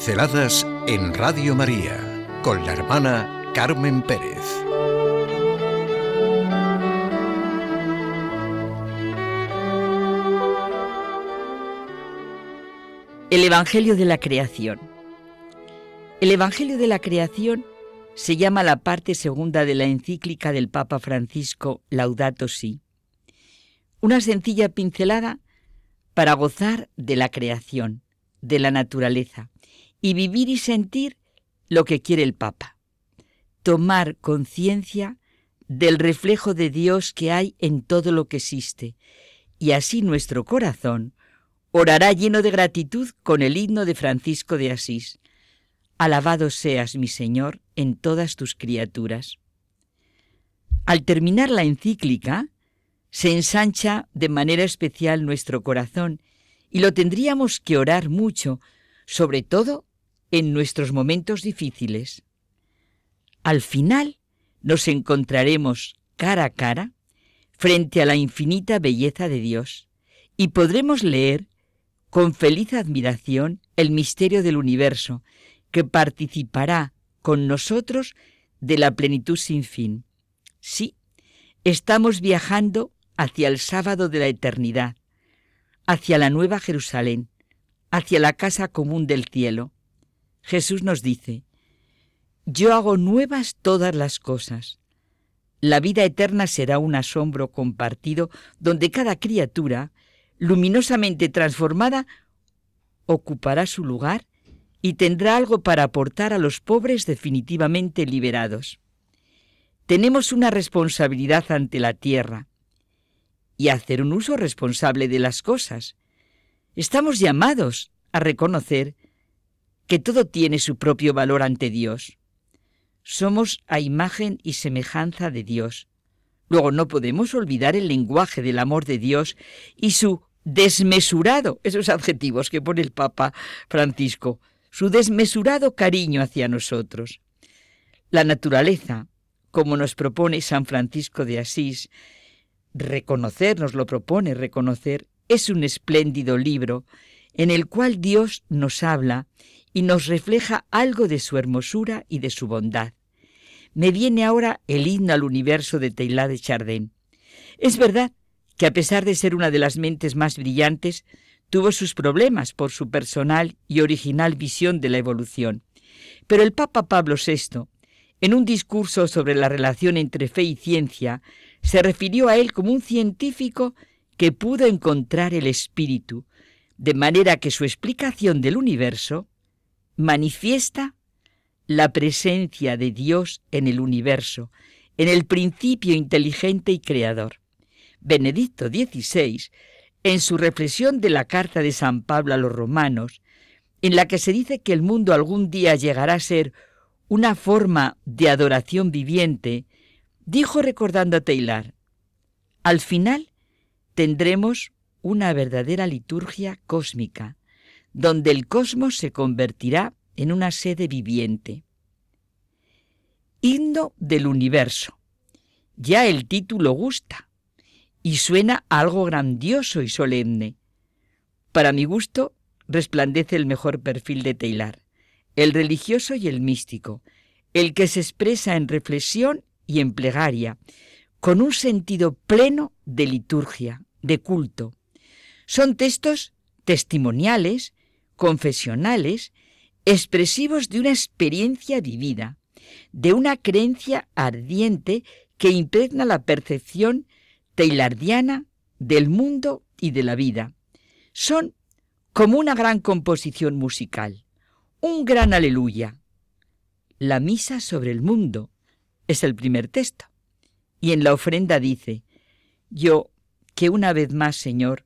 Pinceladas en Radio María con la hermana Carmen Pérez. El Evangelio de la Creación. El Evangelio de la Creación se llama la parte segunda de la encíclica del Papa Francisco Laudato Si. Una sencilla pincelada para gozar de la creación, de la naturaleza, y vivir y sentir lo que quiere el Papa. Tomar conciencia del reflejo de Dios que hay en todo lo que existe, y así nuestro corazón orará lleno de gratitud con el himno de Francisco de Asís. Alabado seas, mi Señor, en todas tus criaturas. Al terminar la encíclica, se ensancha de manera especial nuestro corazón y lo tendríamos que orar mucho, sobre todo en nuestros momentos difíciles. Al final nos encontraremos cara a cara frente a la infinita belleza de Dios y podremos leer con feliz admiración el misterio del universo que participará con nosotros de la plenitud sin fin. Sí, estamos viajando hacia el sábado de la eternidad, hacia la nueva Jerusalén, hacia la casa común del cielo. Jesús nos dice, Yo hago nuevas todas las cosas. La vida eterna será un asombro compartido donde cada criatura, luminosamente transformada, ocupará su lugar y tendrá algo para aportar a los pobres definitivamente liberados. Tenemos una responsabilidad ante la tierra y hacer un uso responsable de las cosas. Estamos llamados a reconocer que todo tiene su propio valor ante Dios. Somos a imagen y semejanza de Dios. Luego no podemos olvidar el lenguaje del amor de Dios y su desmesurado, esos adjetivos que pone el Papa Francisco, su desmesurado cariño hacia nosotros. La naturaleza, como nos propone San Francisco de Asís, reconocer, nos lo propone reconocer, es un espléndido libro en el cual Dios nos habla y nos refleja algo de su hermosura y de su bondad. Me viene ahora el himno al universo de Teilhard de Chardin. Es verdad que a pesar de ser una de las mentes más brillantes, tuvo sus problemas por su personal y original visión de la evolución. Pero el Papa Pablo VI, en un discurso sobre la relación entre fe y ciencia, se refirió a él como un científico que pudo encontrar el espíritu, de manera que su explicación del universo manifiesta la presencia de Dios en el universo, en el principio inteligente y creador. Benedicto XVI, en su reflexión de la carta de San Pablo a los romanos, en la que se dice que el mundo algún día llegará a ser una forma de adoración viviente, dijo recordando a Taylor, al final tendremos una verdadera liturgia cósmica, donde el cosmos se convertirá en una sede viviente. Himno del universo. Ya el título gusta y suena algo grandioso y solemne. Para mi gusto, resplandece el mejor perfil de Taylor, el religioso y el místico, el que se expresa en reflexión y en plegaria, con un sentido pleno de liturgia, de culto. Son textos testimoniales confesionales expresivos de una experiencia vivida, de una creencia ardiente que impregna la percepción teilardiana del mundo y de la vida. Son como una gran composición musical, un gran aleluya. La misa sobre el mundo es el primer texto. Y en la ofrenda dice, yo, que una vez más, Señor,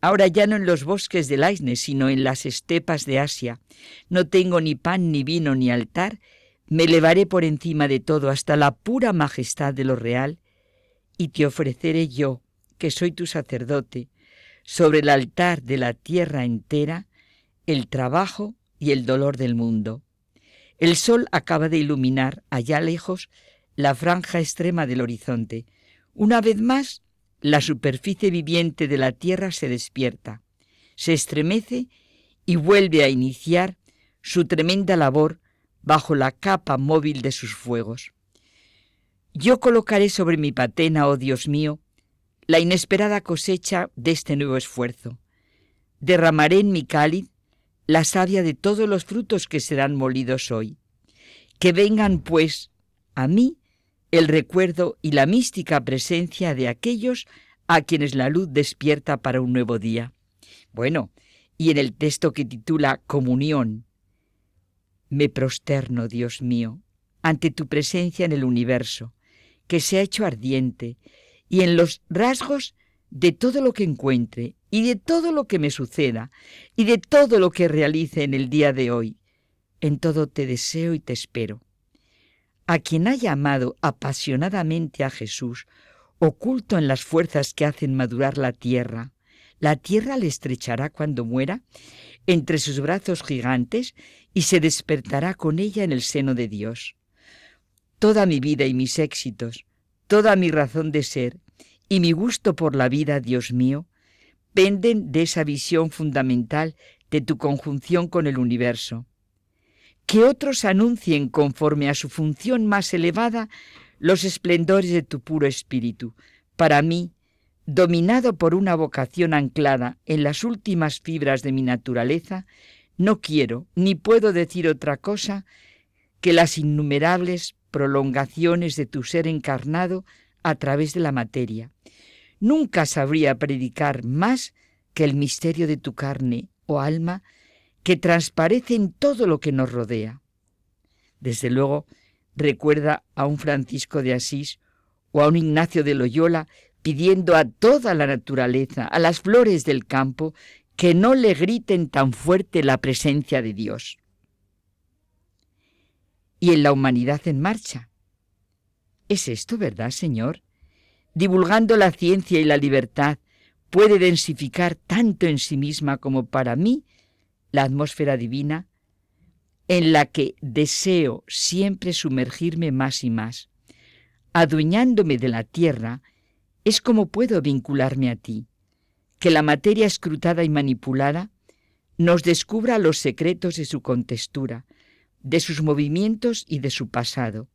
Ahora ya no en los bosques del Aisne, sino en las estepas de Asia. No tengo ni pan, ni vino, ni altar. Me elevaré por encima de todo hasta la pura majestad de lo real, y te ofreceré yo, que soy tu sacerdote, sobre el altar de la tierra entera, el trabajo y el dolor del mundo. El sol acaba de iluminar allá lejos la franja extrema del horizonte. Una vez más la superficie viviente de la Tierra se despierta, se estremece y vuelve a iniciar su tremenda labor bajo la capa móvil de sus fuegos. Yo colocaré sobre mi patena, oh Dios mío, la inesperada cosecha de este nuevo esfuerzo. Derramaré en mi cáliz la savia de todos los frutos que serán molidos hoy. Que vengan, pues, a mí el recuerdo y la mística presencia de aquellos a quienes la luz despierta para un nuevo día. Bueno, y en el texto que titula Comunión, me prosterno, Dios mío, ante tu presencia en el universo, que se ha hecho ardiente, y en los rasgos de todo lo que encuentre, y de todo lo que me suceda, y de todo lo que realice en el día de hoy. En todo te deseo y te espero. A quien haya amado apasionadamente a Jesús, oculto en las fuerzas que hacen madurar la tierra, la tierra le estrechará cuando muera entre sus brazos gigantes y se despertará con ella en el seno de Dios. Toda mi vida y mis éxitos, toda mi razón de ser y mi gusto por la vida, Dios mío, penden de esa visión fundamental de tu conjunción con el universo. Que otros anuncien conforme a su función más elevada los esplendores de tu puro espíritu. Para mí, dominado por una vocación anclada en las últimas fibras de mi naturaleza, no quiero ni puedo decir otra cosa que las innumerables prolongaciones de tu ser encarnado a través de la materia. Nunca sabría predicar más que el misterio de tu carne o alma que transparece en todo lo que nos rodea. Desde luego, recuerda a un Francisco de Asís o a un Ignacio de Loyola pidiendo a toda la naturaleza, a las flores del campo, que no le griten tan fuerte la presencia de Dios y en la humanidad en marcha. ¿Es esto verdad, Señor? Divulgando la ciencia y la libertad, puede densificar tanto en sí misma como para mí la atmósfera divina en la que deseo siempre sumergirme más y más. Adueñándome de la tierra, es como puedo vincularme a ti, que la materia escrutada y manipulada nos descubra los secretos de su contextura, de sus movimientos y de su pasado.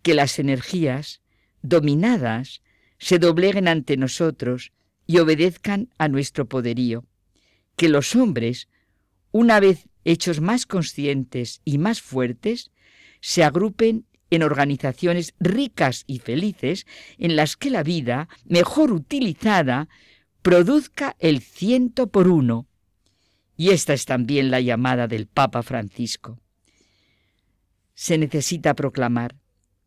Que las energías, dominadas, se dobleguen ante nosotros y obedezcan a nuestro poderío. Que los hombres, una vez hechos más conscientes y más fuertes, se agrupen en organizaciones ricas y felices en las que la vida, mejor utilizada, produzca el ciento por uno. Y esta es también la llamada del Papa Francisco se necesita proclamar,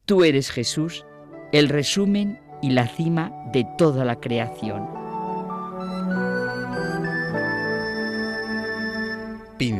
tú eres Jesús, el resumen y la cima de toda la creación.